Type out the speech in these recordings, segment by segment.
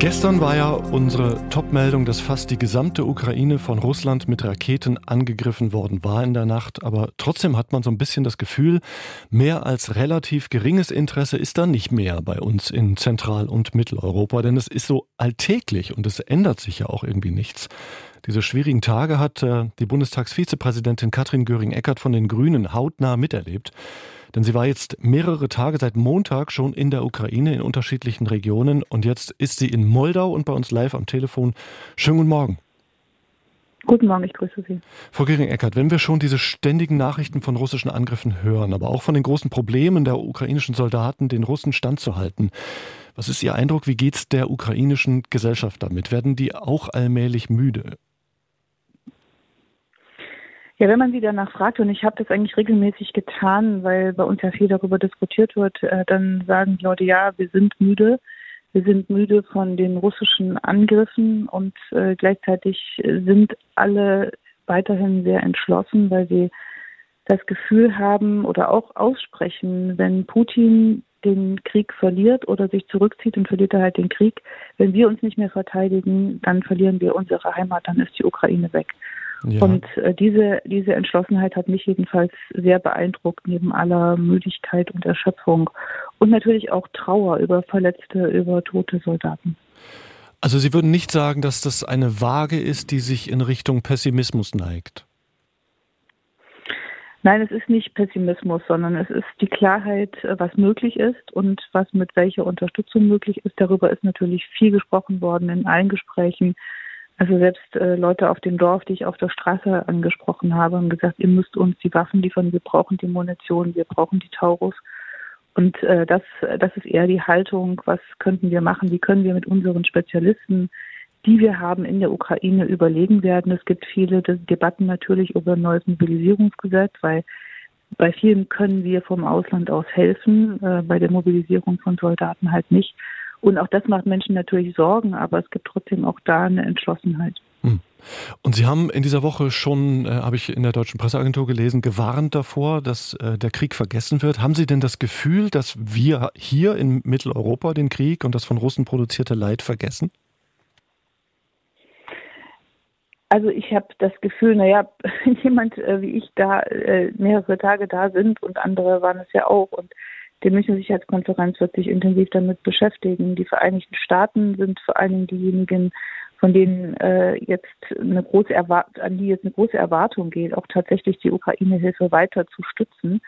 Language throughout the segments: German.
Gestern war ja unsere Top-Meldung, dass fast die gesamte Ukraine von Russland mit Raketen angegriffen worden war in der Nacht. Aber trotzdem hat man so ein bisschen das Gefühl, mehr als relativ geringes Interesse ist da nicht mehr bei uns in Zentral- und Mitteleuropa. Denn es ist so alltäglich und es ändert sich ja auch irgendwie nichts. Diese schwierigen Tage hat äh, die Bundestagsvizepräsidentin Katrin Göring-Eckardt von den Grünen hautnah miterlebt. Denn sie war jetzt mehrere Tage seit Montag schon in der Ukraine in unterschiedlichen Regionen und jetzt ist sie in Moldau und bei uns live am Telefon. Schönen guten Morgen. Guten Morgen, ich grüße Sie. Frau Göring-Eckert, wenn wir schon diese ständigen Nachrichten von russischen Angriffen hören, aber auch von den großen Problemen der ukrainischen Soldaten, den Russen standzuhalten, was ist Ihr Eindruck, wie geht es der ukrainischen Gesellschaft damit? Werden die auch allmählich müde? Ja, wenn man sie danach fragt, und ich habe das eigentlich regelmäßig getan, weil bei uns ja viel darüber diskutiert wird, äh, dann sagen die Leute, ja, wir sind müde. Wir sind müde von den russischen Angriffen und äh, gleichzeitig sind alle weiterhin sehr entschlossen, weil sie das Gefühl haben oder auch aussprechen, wenn Putin den Krieg verliert oder sich zurückzieht und verliert er halt den Krieg, wenn wir uns nicht mehr verteidigen, dann verlieren wir unsere Heimat, dann ist die Ukraine weg. Ja. Und äh, diese, diese Entschlossenheit hat mich jedenfalls sehr beeindruckt, neben aller Müdigkeit und Erschöpfung. Und natürlich auch Trauer über Verletzte, über tote Soldaten. Also Sie würden nicht sagen, dass das eine Waage ist, die sich in Richtung Pessimismus neigt? Nein, es ist nicht Pessimismus, sondern es ist die Klarheit, was möglich ist und was mit welcher Unterstützung möglich ist. Darüber ist natürlich viel gesprochen worden in allen Gesprächen also selbst äh, Leute auf dem Dorf, die ich auf der Straße angesprochen habe, haben gesagt, ihr müsst uns die Waffen liefern, wir brauchen die Munition, wir brauchen die Taurus. Und äh, das, das ist eher die Haltung, was könnten wir machen, wie können wir mit unseren Spezialisten, die wir haben in der Ukraine, überlegen werden. Es gibt viele Debatten natürlich über ein neues Mobilisierungsgesetz, weil bei vielen können wir vom Ausland aus helfen, äh, bei der Mobilisierung von Soldaten halt nicht. Und auch das macht Menschen natürlich Sorgen, aber es gibt trotzdem auch da eine Entschlossenheit. Hm. Und Sie haben in dieser Woche schon, äh, habe ich in der deutschen Presseagentur gelesen, gewarnt davor, dass äh, der Krieg vergessen wird. Haben Sie denn das Gefühl, dass wir hier in Mitteleuropa den Krieg und das von Russen produzierte Leid vergessen? Also ich habe das Gefühl, naja, jemand äh, wie ich da äh, mehrere Tage da sind und andere waren es ja auch und die Münchner Sicherheitskonferenz wird sich intensiv damit beschäftigen. Die Vereinigten Staaten sind vor allen Dingen diejenigen, von denen äh, jetzt eine große Erwart an die jetzt eine große Erwartung geht, auch tatsächlich die Ukraine-Hilfe weiter zu stützen.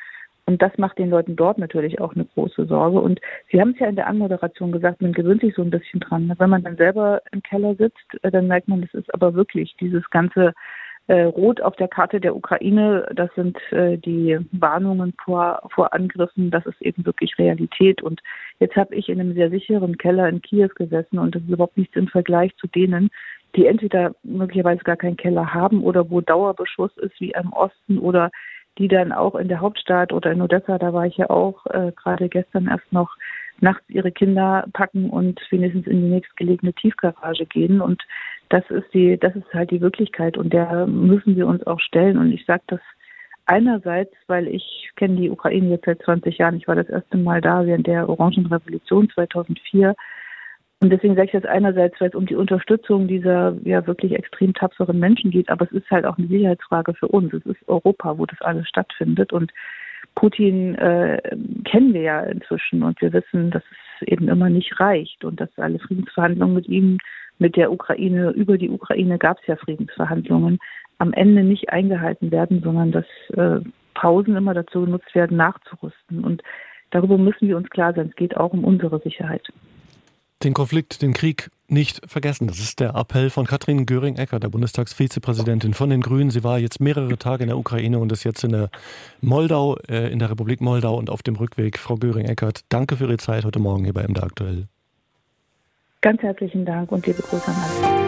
Und das macht den Leuten dort natürlich auch eine große Sorge. Und Sie haben es ja in der Anmoderation gesagt, man gewöhnt sich so ein bisschen dran. Wenn man dann selber im Keller sitzt, äh, dann merkt man, das ist aber wirklich dieses ganze rot auf der Karte der Ukraine, das sind äh, die Warnungen vor, vor Angriffen, das ist eben wirklich Realität. Und jetzt habe ich in einem sehr sicheren Keller in Kiew gesessen und das ist überhaupt nichts im Vergleich zu denen, die entweder möglicherweise gar keinen Keller haben oder wo Dauerbeschuss ist, wie im Osten oder die dann auch in der Hauptstadt oder in Odessa, da war ich ja auch äh, gerade gestern erst noch, nachts ihre Kinder packen und wenigstens in die nächstgelegene Tiefgarage gehen. Und das ist die, das ist halt die Wirklichkeit und der müssen wir uns auch stellen. Und ich sage das einerseits, weil ich kenne die Ukraine jetzt seit 20 Jahren. Ich war das erste Mal da während der Orangenrevolution 2004. Und deswegen sage ich das einerseits, weil es um die Unterstützung dieser ja wirklich extrem tapferen Menschen geht, aber es ist halt auch eine Sicherheitsfrage für uns. Es ist Europa, wo das alles stattfindet. Und Putin äh, kennen wir ja inzwischen und wir wissen, dass es eben immer nicht reicht und dass alle Friedensverhandlungen mit ihm mit der Ukraine, über die Ukraine gab es ja Friedensverhandlungen, am Ende nicht eingehalten werden, sondern dass äh, Pausen immer dazu genutzt werden, nachzurüsten. Und darüber müssen wir uns klar sein. Es geht auch um unsere Sicherheit. Den Konflikt, den Krieg nicht vergessen. Das ist der Appell von Katrin Göring-Ecker, der Bundestagsvizepräsidentin von den Grünen. Sie war jetzt mehrere Tage in der Ukraine und ist jetzt in der Moldau, äh, in der Republik Moldau und auf dem Rückweg. Frau Göring-Eckert, danke für Ihre Zeit heute Morgen hier bei MDA aktuell. Ganz herzlichen Dank und liebe Grüße an alle.